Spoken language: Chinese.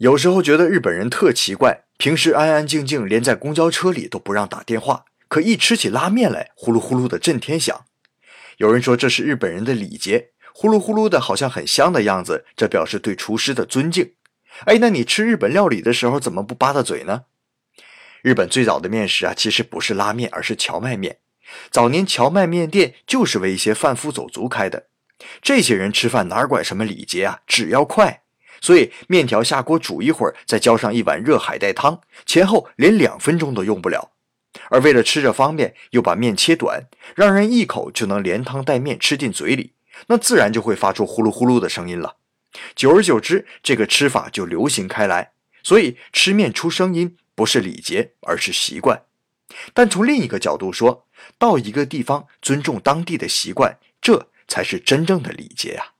有时候觉得日本人特奇怪，平时安安静静，连在公交车里都不让打电话，可一吃起拉面来，呼噜呼噜的震天响。有人说这是日本人的礼节，呼噜呼噜的好像很香的样子，这表示对厨师的尊敬。哎，那你吃日本料理的时候怎么不吧嗒嘴呢？日本最早的面食啊，其实不是拉面，而是荞麦面。早年荞麦面店就是为一些贩夫走卒开的，这些人吃饭哪管什么礼节啊，只要快。所以面条下锅煮一会儿，再浇上一碗热海带汤，前后连两分钟都用不了。而为了吃着方便，又把面切短，让人一口就能连汤带面吃进嘴里，那自然就会发出呼噜呼噜的声音了。久而久之，这个吃法就流行开来。所以吃面出声音。不是礼节，而是习惯。但从另一个角度说，到一个地方尊重当地的习惯，这才是真正的礼节呀。